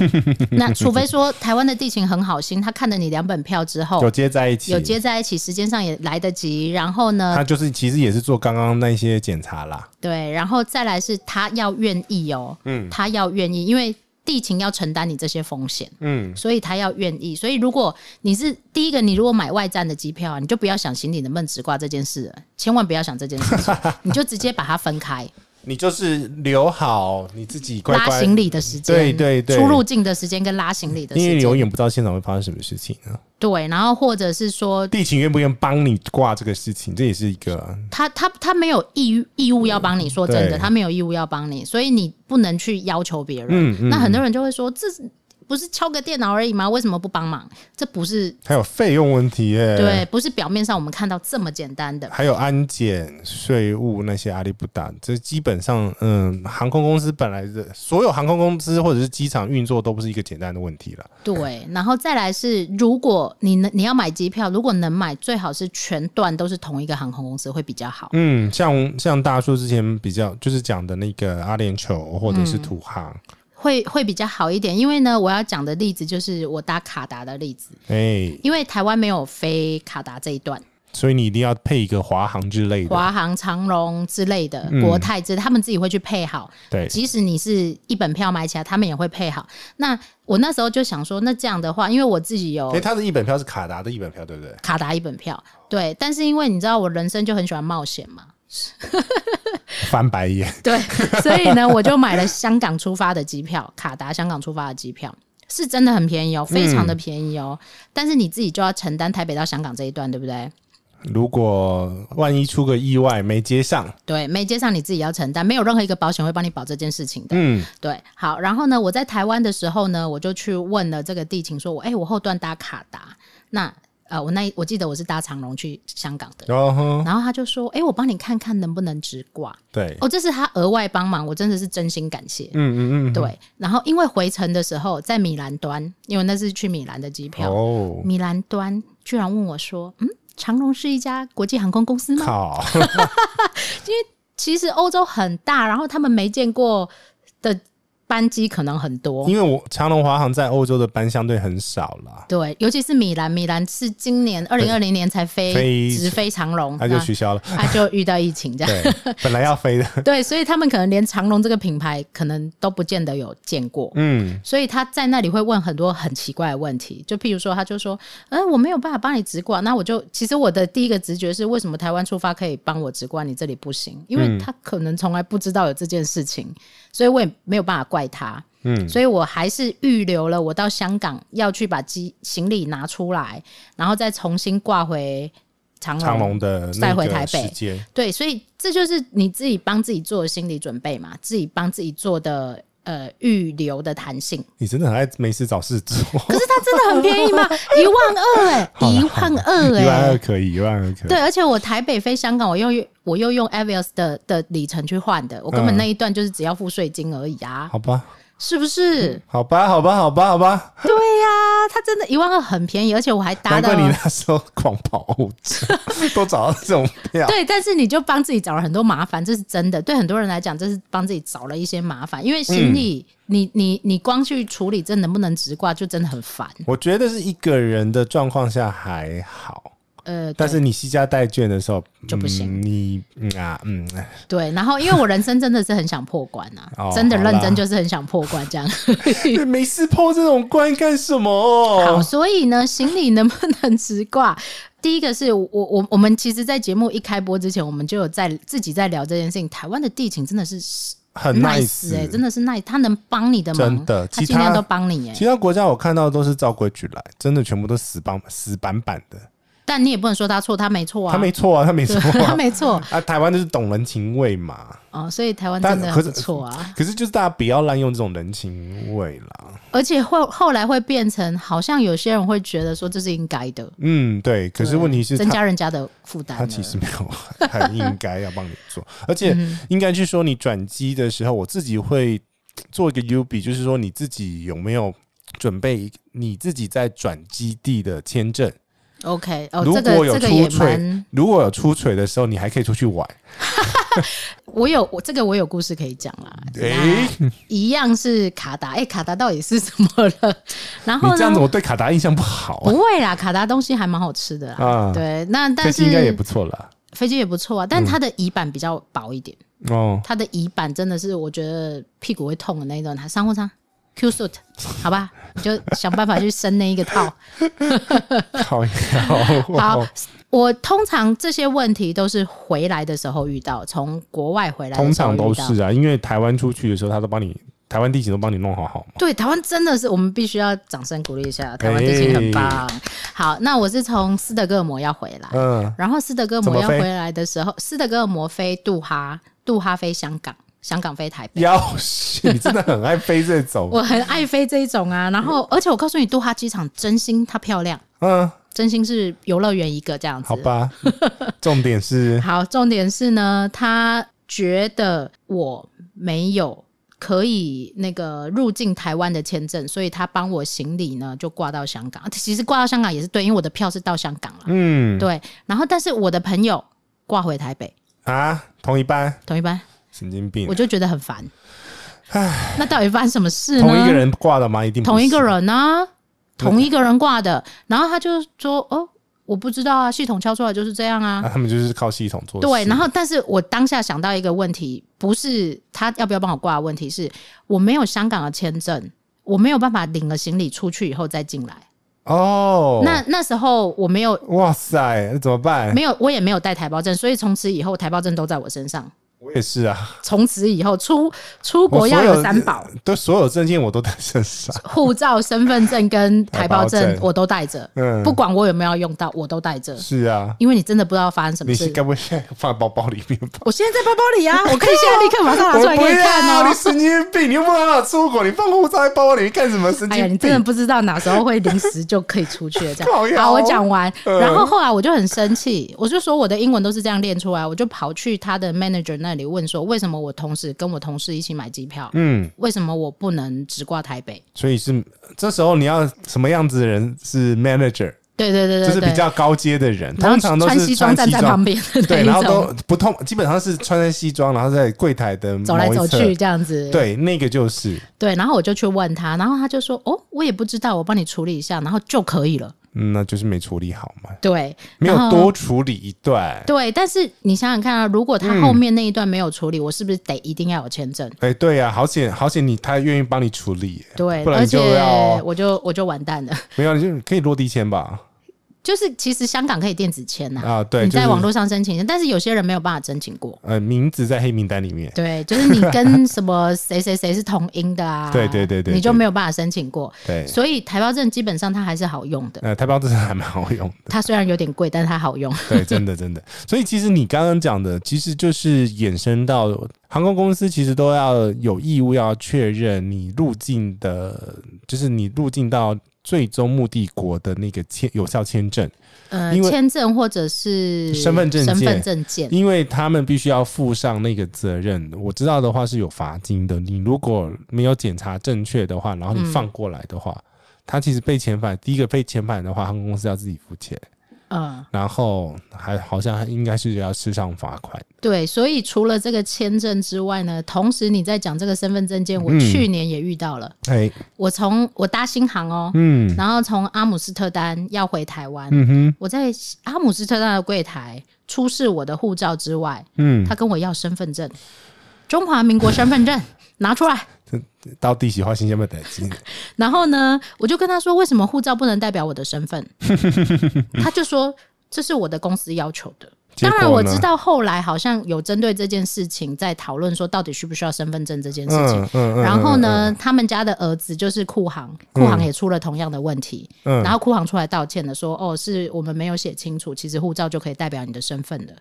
<laughs> 那除非说台湾的地勤很好心，他看了你两本票之后有接在一起，有接在一起。时间上也来得及，然后呢，他就是其实也是做刚刚那些检查啦。对，然后再来是他要愿意哦，嗯，他要愿意，因为地勤要承担你这些风险，嗯，所以他要愿意。所以如果你是第一个，你如果买外站的机票，啊你就不要想行李能不能直挂这件事了，千万不要想这件事情，<laughs> 你就直接把它分开。你就是留好你自己乖乖拉行李的时间，对对对，出入境的时间跟拉行李的时间，因为你永远不知道现场会发生什么事情啊。对，然后或者是说地勤愿不愿意帮你挂这个事情，这也是一个、啊。他他他没有义义务要帮你说真的，他没有义务要帮你，所以你不能去要求别人。嗯嗯、那很多人就会说这是。不是敲个电脑而已吗？为什么不帮忙？这不是还有费用问题耶？对，不是表面上我们看到这么简单的。还有安检、税务那些阿里不达，这基本上，嗯，航空公司本来的所有航空公司或者是机场运作都不是一个简单的问题了。对，然后再来是，如果你能你要买机票，如果能买，最好是全段都是同一个航空公司会比较好。嗯，像像大叔之前比较就是讲的那个阿联酋或者是土航。嗯会会比较好一点，因为呢，我要讲的例子就是我搭卡达的例子。哎、欸，因为台湾没有飞卡达这一段，所以你一定要配一个华航之类的，华航、长荣之类的，嗯、国泰之类，他们自己会去配好。对，即使你是一本票买起来，他们也会配好。那我那时候就想说，那这样的话，因为我自己有，哎，他的一本票是卡达的一本票，对不对？卡达一本票，对。但是因为你知道，我人生就很喜欢冒险嘛。<laughs> 翻白眼，<laughs> 对，所以呢，我就买了香港出发的机票，卡达香港出发的机票是真的很便宜哦，非常的便宜哦。嗯、但是你自己就要承担台北到香港这一段，对不对？如果万一出个意外没接上，对，没接上你自己要承担，没有任何一个保险会帮你保这件事情的。嗯，对。好，然后呢，我在台湾的时候呢，我就去问了这个地勤，说我哎、欸，我后段搭卡达，那。呃，我那我记得我是搭长龙去香港的，然后他就说：“哎、欸，我帮你看看能不能直挂。”对，哦，这是他额外帮忙，我真的是真心感谢。嗯嗯嗯，对。然后因为回程的时候在米兰端，因为那是去米兰的机票，哦、米兰端居然问我说：“嗯，长龙是一家国际航空公司吗？<laughs> ”因为其实欧洲很大，然后他们没见过的。班机可能很多，因为我长龙华航在欧洲的班相对很少啦。对，尤其是米兰，米兰是今年二零二零年才飞直飞长龙，他就取消了，他 <laughs> 就遇到疫情这样。本来要飞的，<laughs> 对，所以他们可能连长龙这个品牌可能都不见得有见过。嗯，所以他在那里会问很多很奇怪的问题，就譬如说，他就说：“嗯、呃，我没有办法帮你直挂。”那我就其实我的第一个直觉是，为什么台湾出发可以帮我直挂，你这里不行？因为他可能从来不知道有这件事情。所以我也没有办法怪他，嗯，所以我还是预留了我到香港要去把机行李拿出来，然后再重新挂回长长荣的再回台北。对，所以这就是你自己帮自己做的心理准备嘛，自己帮自己做的呃预留的弹性。你真的很爱没事找事做，可是它真的很便宜吗，<laughs> 一万二哎，一万二哎，一万二可以，一万二可以。对，而且我台北飞香港，我用我又用 Avios 的的里程去换的，我根本那一段就是只要付税金而已啊。好吧。是不是？<laughs> 好吧，好吧，好吧，好吧。对呀、啊，他真的一万二很便宜，而且我还搭到。难怪你那时候狂跑欧洲，<laughs> 都找到这种票。对，但是你就帮自己找了很多麻烦，这是真的。对很多人来讲，这是帮自己找了一些麻烦，因为行李，嗯、你你你光去处理，这能不能直挂，就真的很烦。我觉得是一个人的状况下还好。呃，但是你西家带眷的时候就不行。嗯、你嗯啊嗯，对。然后，因为我人生真的是很想破关啊，哦、真的认真就是很想破关这样。没事破这种关干什么？好，所以呢，行李能不能直挂？第一个是我我我们其实，在节目一开播之前，我们就有在自己在聊这件事情。台湾的地勤真的是很 nice 哎、欸，真的是 nice，他能帮你的忙，真的，他尽量都帮你、欸。其他国家我看到都是照规矩来，真的全部都死板死板板的。但你也不能说他错，他没错啊，他没错啊，他没错、啊，<laughs> 他没错啊。台湾就是懂人情味嘛，哦，所以台湾真的很不错啊可。可是就是大家不要滥用这种人情味啦。而且后后来会变成，好像有些人会觉得说这是应该的。嗯，对。可是问题是增加人家的负担，他其实没有很应该要帮你做，<laughs> 而且应该去说你转机的时候，我自己会做一个 U 比，就是说你自己有没有准备你自己在转基地的签证。OK，哦，如果有出槌，这个、如果有出槌的时候，你还可以出去玩。<laughs> 我有我这个我有故事可以讲啦。哎、欸，一样是卡达，哎、欸，卡达到底是什么了？<laughs> 然后呢，你这样子我对卡达印象不好、啊。不会啦，卡达东西还蛮好吃的啊。对，那但是飞机应该也不错啦。飞机也不错啊，但它的椅板比较薄一点。哦、嗯，它的椅板真的是我觉得屁股会痛的那一种。它商务舱。Q suit，好吧，你就想办法去升那一个套。<laughs> 好，好，我通常这些问题都是回来的时候遇到，从国外回来的时候遇到。通常都是啊，因为台湾出去的时候，他都帮你，台湾地勤都帮你弄好好嘛。对，台湾真的是，我们必须要掌声鼓励一下，台湾地勤很棒。欸、好，那我是从斯德哥尔摩要回来，嗯，然后斯德哥尔摩要回来的时候，斯德哥尔摩飞杜哈，杜哈飞香港。香港飞台北，要死！你真的很爱飞这种，<laughs> 我很爱飞这种啊。<laughs> 然后，而且我告诉你，杜哈机场真心它漂亮，嗯，真心是游乐园一个这样子。好吧，重点是 <laughs> 好，重点是呢，他觉得我没有可以那个入境台湾的签证，所以他帮我行李呢就挂到香港。其实挂到香港也是对，因为我的票是到香港了，嗯，对。然后，但是我的朋友挂回台北啊，同一班，同一班。神经病，我就觉得很烦。唉，那到底发生什么事呢？同一个人挂的吗？一定同一个人呢？同一个人挂的。然后他就说：“哦，我不知道啊，系统敲出来就是这样啊。”他们就是靠系统做。对，然后但是我当下想到一个问题，不是他要不要帮我挂的问题，是我没有香港的签证，我没有办法领了行李出去以后再进来。哦，那那时候我没有。哇塞，那怎么办？没有，我也没有带台胞证，所以从此以后台胞证都在我身上。我也是啊，从此以后出出国要有三宝，对，所有证件我都带身上，护照、身份证跟台胞证我都带着，嗯，不管我有没有用到，我都带着。是啊，因为你真的不知道发生什么事。你该不会现在放在包包里面吧？我现在在包包里啊，我可以现在立刻马上拿出来 <laughs> 给你看哦。你神经病，你又不让我出国，你放护照在包包里面干什么？神经病！哎呀，你真的不知道哪时候会临时就可以出去了。这样 <laughs> 好，我讲完，然后后来我就很生气，我就说我的英文都是这样练出来，我就跑去他的 manager 那里问说为什么。我同时跟我同事一起买机票，嗯，为什么我不能直挂台北？所以是这时候你要什么样子的人是 manager？对对对对，就是比较高阶的人，通常都是穿西装站在旁边，对，然后都不通，基本上是穿着西装，然后在柜台的走来走去这样子。对，那个就是对，然后我就去问他，然后他就说：“哦，我也不知道，我帮你处理一下，然后就可以了。”嗯，那就是没处理好嘛。对，没有多处理一段。对，但是你想想看啊，如果他后面那一段没有处理，嗯、我是不是得一定要有签证？哎、欸，对呀、啊，好险好险，你他愿意帮你处理。对，不然就要我就我就完蛋了。没有，你就可以落地签吧。就是其实香港可以电子签呐啊，对，你在网络上申请，但是有些人没有办法申请过。呃，名字在黑名单里面。对，就是你跟什么谁谁谁是同音的啊？<laughs> 对对对对，你就没有办法申请过。对，所以台胞证基本上它还是好用的。呃，台胞证还蛮好用的。<laughs> 它虽然有点贵，但是它好用。对，真的真的。所以其实你刚刚讲的，其实就是衍生到航空公司其实都要有义务要确认你入境的，就是你入境到。最终目的国的那个签有效签证，呃，签证或者是身份证件，身份证件，因为他们必须要负上那个责任。我知道的话是有罚金的。你如果没有检查正确的话，然后你放过来的话，嗯、他其实被遣返，第一个被遣返的话，航空公司要自己付钱。嗯，然后还好像应该是要吃上罚款。对，所以除了这个签证之外呢，同时你在讲这个身份证件，我去年也遇到了。哎、嗯，我从我搭新航哦，嗯，然后从阿姆斯特丹要回台湾，嗯哼，我在阿姆斯特丹的柜台出示我的护照之外，嗯，他跟我要身份证，中华民国身份证 <laughs> 拿出来。到底喜欢新鲜不得 <laughs> 然后呢，我就跟他说，为什么护照不能代表我的身份？<laughs> 他就说这是我的公司要求的。当然我知道后来好像有针对这件事情在讨论，说到底需不需要身份证这件事情。嗯嗯嗯、然后呢，嗯、他们家的儿子就是库航，库航也出了同样的问题。嗯、然后库航出来道歉的说，哦，是我们没有写清楚，其实护照就可以代表你的身份的。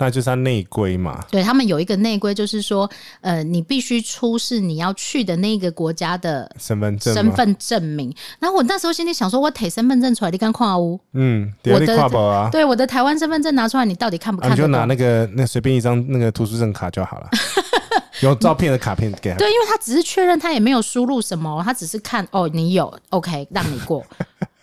那就是他内规嘛，对，他们有一个内规，就是说，呃，你必须出示你要去的那个国家的身份证、身份证明。然后我那时候心里想说，我提身份证出来，你敢跨屋？嗯，我的啊，对，我的台湾身份证拿出来，你到底看不看？你就拿那个那随便一张那个图书证卡就好了，<laughs> 有照片的卡片给他。对，因为他只是确认，他也没有输入什么，他只是看哦，你有，OK，让你过。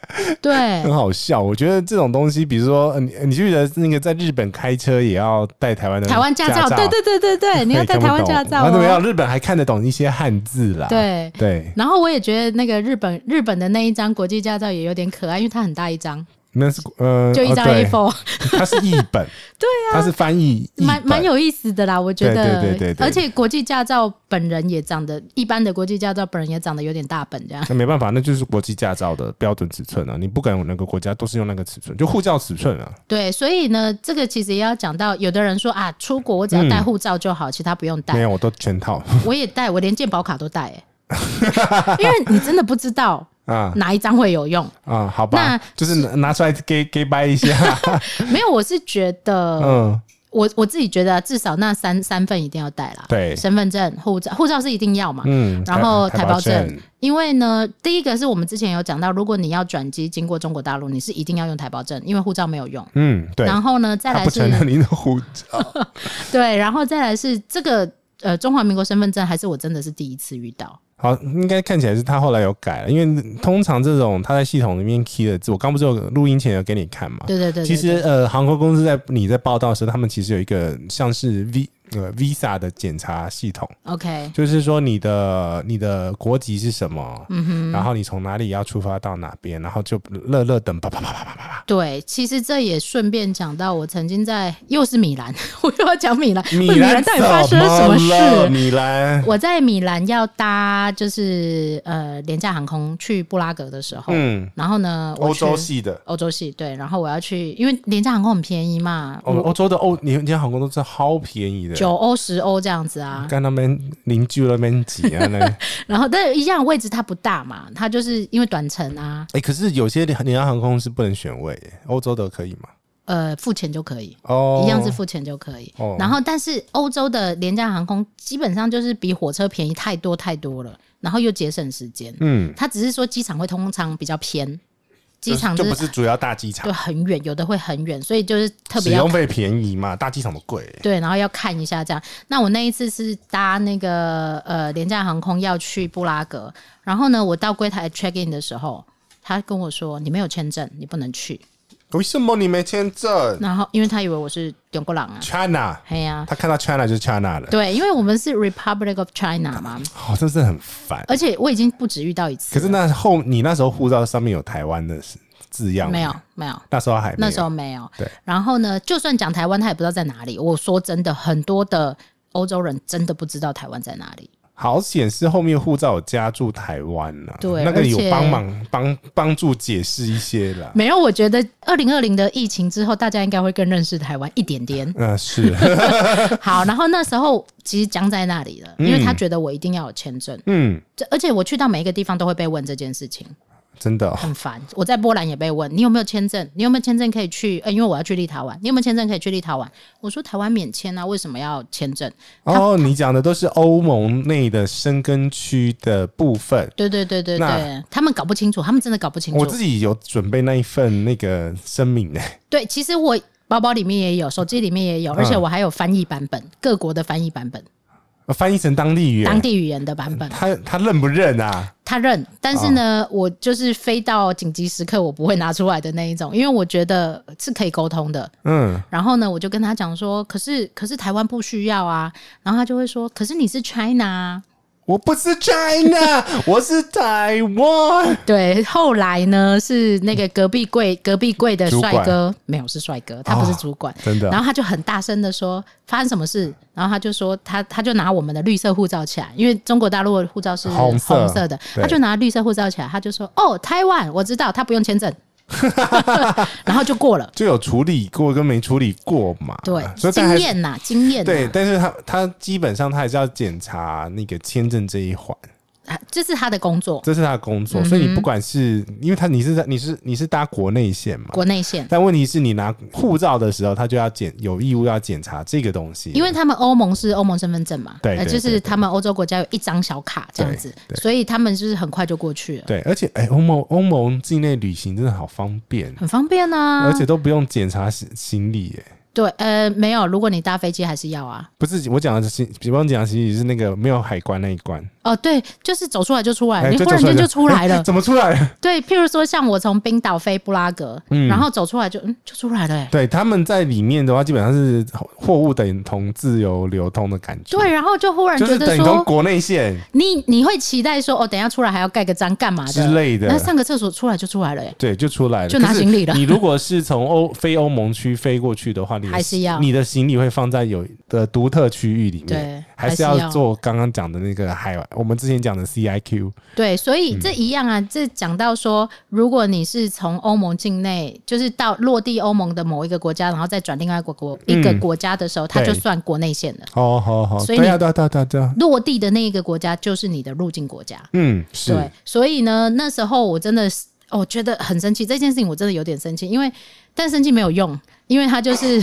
<laughs> 对，很好笑。我觉得这种东西，比如说，你你记得那个在日本开车也要带台湾的台湾驾照？对对对对对，<laughs> 你要带台湾驾照。怎么样？日本还看得懂一些汉字啦。对对。对然后我也觉得那个日本日本的那一张国际驾照也有点可爱，因为它很大一张。那是呃，就一张 A4，它是译本，<laughs> 对啊，它是翻译，蛮蛮有意思的啦，我觉得，对对对对，而且国际驾照本人也长得，一般的国际驾照本人也长得有点大本这样。那没办法，那就是国际驾照的标准尺寸啊，你不管哪个国家都是用那个尺寸，就护照尺寸啊。对，所以呢，这个其实也要讲到，有的人说啊，出国我只要带护照就好，其他不用带。没有，我都全套。<laughs> 我也带，我连健保卡都带，哎，因为你真的不知道。啊，哪一张会有用啊？好吧，那就是拿出来给给掰一下。<laughs> 没有，我是觉得，嗯，我我自己觉得至少那三三份一定要带啦。对，身份证、护照，护照是一定要嘛。嗯，然后台胞证，因为呢，第一个是我们之前有讲到，如果你要转机经过中国大陆，你是一定要用台胞证，因为护照没有用。嗯，对。然后呢，再来是不承认您的护照。<laughs> 对，然后再来是这个呃中华民国身份证，还是我真的是第一次遇到。好，应该看起来是他后来有改了，因为通常这种他在系统里面 key 的字，我刚不是有录音前有给你看嘛？对对对，对。其实呃，航空公司在你在报道的时候，他们其实有一个像是 V。呃，Visa 的检查系统，OK，就是说你的你的国籍是什么，嗯哼，然后你从哪里要出发到哪边，然后就乐乐等啪啪啪啪啪啪啪。对，其实这也顺便讲到，我曾经在又是米兰，<laughs> 我又要讲米兰，米兰到底发生了什么事？米兰，我在米兰要搭就是呃廉价航空去布拉格的时候，嗯，然后呢，欧洲系的欧洲系，对，然后我要去，因为廉价航空很便宜嘛，欧欧洲的欧廉价航空都是超便宜的。九欧十欧这样子啊，跟他们邻居那边挤啊，那 <laughs> 然后但一样位置它不大嘛，它就是因为短程啊。哎、欸，可是有些廉价航空是不能选位，欧洲的可以吗？呃，付钱就可以哦，一样是付钱就可以。哦、然后但是欧洲的廉价航空基本上就是比火车便宜太多太多了，然后又节省时间。嗯，它只是说机场会通常比较偏。机场就不是主要大机场，就很远，有的会很远，所以就是特别使用费便宜嘛，大机场都贵。对，然后要看一下这样。那我那一次是搭那个呃廉价航空要去布拉格，然后呢，我到柜台 check in 的时候，他跟我说：“你没有签证，你不能去。”为什么你没签证？然后，因为他以为我是中国人啊，China，嘿呀，他看到 China 就是 China 了。对，因为我们是 Republic of China 嘛。哦，真是很烦。而且我已经不止遇到一次。可是那后，你那时候护照上面有台湾的字样？没有，没有。那时候还那时候没有。对。然后呢，就算讲台湾，他也不知道在哪里。我说真的，很多的欧洲人真的不知道台湾在哪里。好显示后面护照有加注台湾呢，对，那个有帮忙帮帮助解释一些啦。没有，我觉得二零二零的疫情之后，大家应该会更认识台湾一点点。嗯、呃，是。<laughs> 好，然后那时候其实僵在那里了，因为他觉得我一定要有签证。嗯，而且我去到每一个地方都会被问这件事情。真的、哦、很烦。我在波兰也被问，你有没有签证？你有没有签证可以去？呃，因为我要去立陶宛，你有没有签证可以去立陶宛？我说台湾免签啊，为什么要签证？哦，你讲的都是欧盟内的申根区的部分。对对对对对，他们搞不清楚，他们真的搞不清楚。我自己有准备那一份那个声明呢。对，其实我包包里面也有，手机里面也有，而且我还有翻译版本，嗯、各国的翻译版本。翻译成当地语言，当地语言的版本，他他认不认啊？他认，但是呢，哦、我就是飞到紧急时刻我不会拿出来的那一种，因为我觉得是可以沟通的。嗯，然后呢，我就跟他讲说，可是可是台湾不需要啊，然后他就会说，可是你是 China。我不是 China，<laughs> 我是台湾。对，后来呢是那个隔壁柜隔壁柜的帅哥，没有是帅哥，他不是主管，真的。然后他就很大声的说发生什么事，然后他就说他他就拿我们的绿色护照起来，因为中国大陆的护照是红色的，他就拿绿色护照起来，他就说哦，台湾我知道，他不用签证。<laughs> 然后就过了，就有处理过跟没处理过嘛。对，所以经验呐，经验。对，但是他他基本上他还是要检查那个签证这一环。这是他的工作，这是他的工作，所以你不管是因为他你是在你是你是搭国内线嘛，国内线，但问题是你拿护照的时候，他就要检有义务要检查这个东西，因为他们欧盟是欧盟身份证嘛，对，就是他们欧洲国家有一张小卡这样子，所以他们就是很快就过去了。对，而且哎，欧盟欧盟境内旅行真的好方便，很方便啊，而且都不用检查行行李耶。对，呃，没有，如果你搭飞机还是要啊。不是，我讲的是，比方讲，其实是那个没有海关那一关。哦，对，就是走出来就出来，你忽然间就出来了。<laughs> 怎么出来？<laughs> 对，譬如说像我从冰岛飞布拉格，嗯然后走出来就嗯就出来了。对，他们在里面的话，基本上是货物等同自由流通的感觉。对，然后就忽然觉得同国内线，你你会期待说，哦，等下出来还要盖个章干嘛的之类的。那上个厕所出来就出来了，哎，对，就出来了，就拿行李了。你如果是从欧非欧盟区飞过去的话，你还是要你的行李会放在有的独特区域里面，对，还是要做刚刚讲的那个海外，我们之前讲的。C I Q 对，所以这一样啊，这讲到说，如果你是从欧盟境内，就是到落地欧盟的某一个国家，然后再转另外一个国一个国家的时候，它就算国内线了。哦好好，所以对对对对，落地的那一个国家就是你的入境国家。嗯，是。对，所以呢，那时候我真的是，我觉得很生气，这件事情我真的有点生气，因为但生气没有用，因为他就是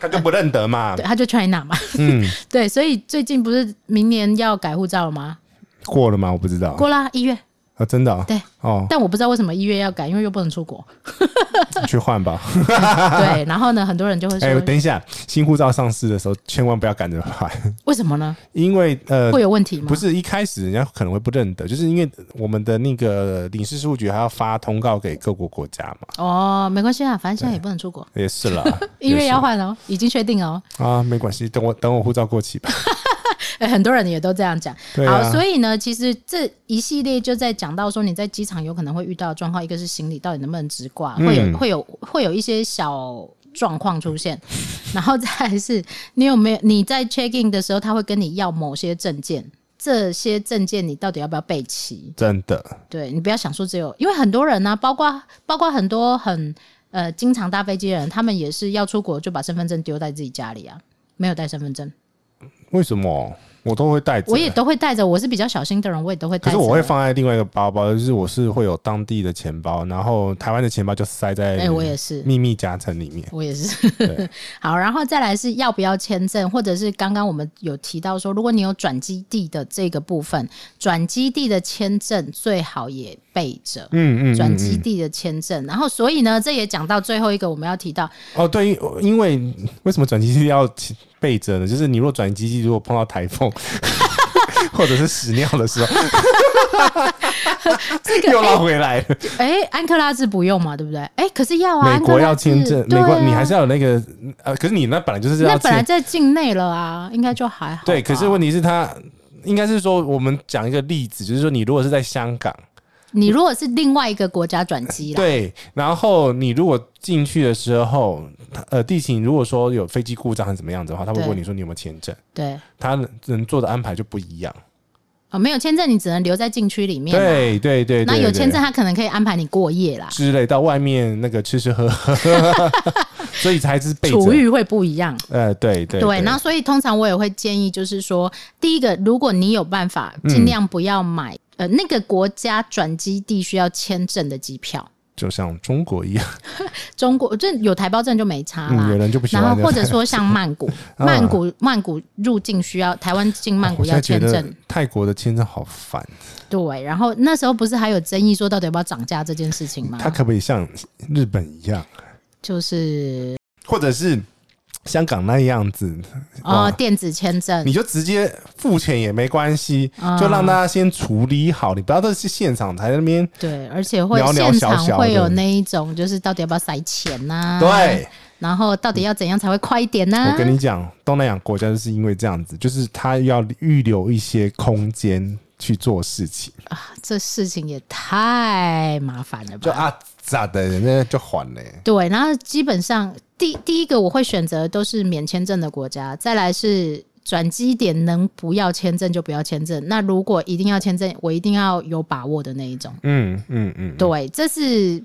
他就不认得嘛，<laughs> 对，他就 China 嘛。嗯，<laughs> 对，所以最近不是明年要改护照了吗？过了吗？我不知道。过了一月啊，真的、啊。对哦，但我不知道为什么一月要改，因为又不能出国。<laughs> 去换吧。<laughs> 对，然后呢，很多人就会说：“哎、欸，等一下，新护照上市的时候，千万不要赶着换。”为什么呢？因为呃，会有问题吗？不是，一开始人家可能会不认得，就是因为我们的那个领事事务局还要发通告给各国国家嘛。哦，没关系啊，反正现在也不能出国。<laughs> 也是啦，一月要换哦，已经确定哦。啊，没关系，等我等我护照过期吧。欸、很多人也都这样讲。好，所以呢，其实这一系列就在讲到说，你在机场有可能会遇到的状况，一个是行李到底能不能直挂，会有会有会有一些小状况出现，<laughs> 然后再来是你有没有你在 check in 的时候，他会跟你要某些证件，这些证件你到底要不要备齐？真的，对你不要想说只有，因为很多人呢、啊，包括包括很多很呃经常搭飞机的人，他们也是要出国就把身份证丢在自己家里啊，没有带身份证。为什么？我都会带着，我也都会带着。我是比较小心的人，我也都会带着。可是我会放在另外一个包包，就是我是会有当地的钱包，然后台湾的钱包就塞在哎，我也是秘密夹层里面。我也是。<laughs> 好，然后再来是要不要签证，或者是刚刚我们有提到说，如果你有转基地的这个部分，转基地的签证最好也备着。嗯嗯，转基地的签证，然后所以呢，这也讲到最后一个我们要提到哦，对，因为为什么转基地要备着呢？就是你若转基地，如果碰到台风 <laughs> 或者是屎尿的时候，这个又拉回来了。哎、欸，安克拉治不用嘛，对不对？哎、欸，可是要啊，美国要签证，美国你还是要有那个呃，可是你那本来就是要，那本来在境内了啊，应该就还好。对，可是问题是，他应该是说，我们讲一个例子，就是说，你如果是在香港。你如果是另外一个国家转机啦，<laughs> 对，然后你如果进去的时候，呃，地勤如果说有飞机故障还是怎么样子的话，他会问你说你有没有签证，对，他能做的安排就不一样。哦，没有签证，你只能留在禁区里面。对对对，那有签证，他可能可以安排你过夜啦。之类，到外面那个吃吃喝喝，<laughs> 所以才是被处遇会不一样。呃，对对对，那所以通常我也会建议，就是说，第一个，如果你有办法，尽量不要买、嗯、呃那个国家转基地需要签证的机票。就像中国一样，<laughs> 中国这有台胞证就没差啦。嗯、有人就不喜欢。然后或者说像曼谷，<laughs> 曼谷曼谷入境需要台湾进曼谷要签证。泰国的签证好烦。对，然后那时候不是还有争议说到底要不要涨价这件事情吗？它可不可以像日本一样？就是，或者是。香港那样子哦，电子签证，你就直接付钱也没关系，嗯，就让大家先处理好，你不要都是现场才在那边。对，而且会现场会有那一种，就是到底要不要塞钱呐，啊？对，然后到底要怎样才会快一点呢，啊？我跟你讲，东南亚国家就是因为这样子，就是他要预留一些空间去做事情啊，这事情也太麻烦了吧？就啊，咋的，人家就还了。对，然后基本上。第第一个我会选择都是免签证的国家，再来是转机点能不要签证就不要签证。那如果一定要签证，我一定要有把握的那一种。嗯嗯嗯，对，这是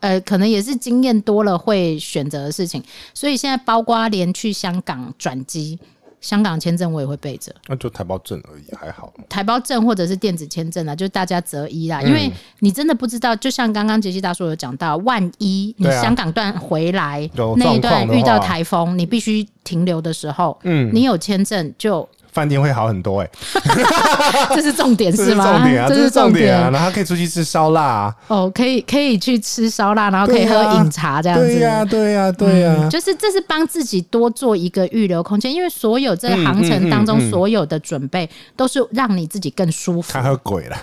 呃可能也是经验多了会选择的事情。所以现在包括连去香港转机。香港签证我也会备着，那就台胞证而已，还好。台胞证或者是电子签证啊，就大家择一啦。因为你真的不知道，就像刚刚杰西大叔有讲到，万一你香港段回来那一段遇到台风，你必须停留的时候，嗯，你有签证就。饭店会好很多哎、欸，<laughs> 这是重点是吗？重点啊，这是重点啊，然后可以出去吃烧腊啊，哦，可以可以去吃烧腊，然后可以喝饮茶这样子，对呀、啊，对呀、啊，对呀、啊。嗯，就是这是帮自己多做一个预留空间，因为所有这个航程当中所有的准备都是让你自己更舒服。他喝鬼了，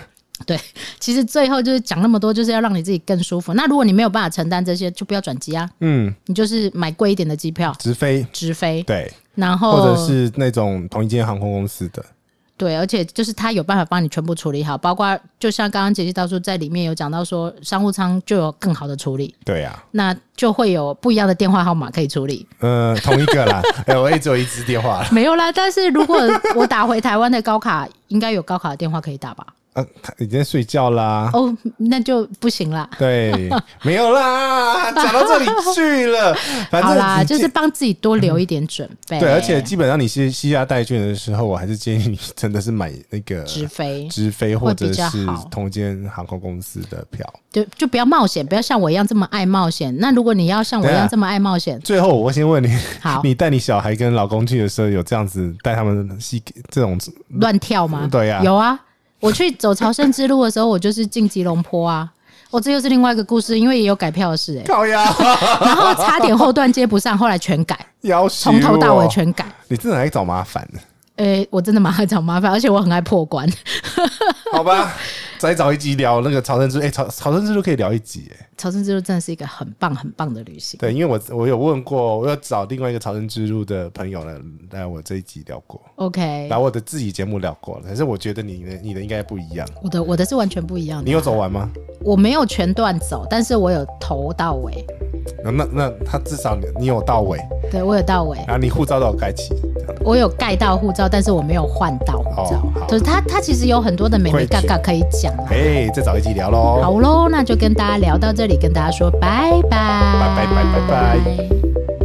对，其实最后就是讲那么多，就是要让你自己更舒服。那如果你没有办法承担这些，就不要转机啊，嗯，你就是买贵一点的机票，直飞，直飞，对。然后或者是那种同一间航空公司的，对，而且就是他有办法帮你全部处理好，包括就像刚刚杰西大叔在里面有讲到说，商务舱就有更好的处理，对呀、啊，那就会有不一样的电话号码可以处理，嗯、呃，同一个啦，<laughs> 哎、欸，我也只有一支电话，没有啦，但是如果我打回台湾的高卡，应该有高卡的电话可以打吧？啊、他已经睡觉啦。哦，那就不行啦。对，没有啦，<laughs> 讲到这里去了。反正好啦，就是帮自己多留一点准备。对，而且基本上你是携家带眷的时候，我还是建议你真的是买那个直飞、直飞或者是同间航空公司的票。就就不要冒险，不要像我一样这么爱冒险。那如果你要像我一样这么爱冒险，最后我先问你：好，<laughs> 你带你小孩跟老公去的时候，有这样子带他们吸这种乱跳吗？对呀、啊，有啊。我去走朝圣之路的时候，我就是进吉隆坡啊。我、哦、这又是另外一个故事，因为也有改票的事哎、欸。<laughs> 然后差点后段接不上，后来全改，从头到尾全改。你真的爱找麻烦诶、欸，我真的蛮爱找麻烦，而且我很爱破关。<laughs> 好吧，再找一集聊那个朝圣之路。哎、欸，朝朝圣之路可以聊一集哎。朝圣之路真的是一个很棒很棒的旅行。对，因为我我有问过，我要找另外一个朝圣之路的朋友来来我这一集聊过。OK，来我的自己节目聊过了。可是我觉得你的你的应该不一样。我的我的是完全不一样的。你有走完吗？我没有全段走，但是我有头到尾。那那那他至少你你有到尾。对，我有到尾。然后你护照都有盖起。我有盖到护照，但是我没有换到护照。哦、就是他，他其实有很多的美丽嘎嘎可以讲。哎，再找一集聊喽。好喽，那就跟大家聊到这里，跟大家说拜拜，拜拜拜拜拜。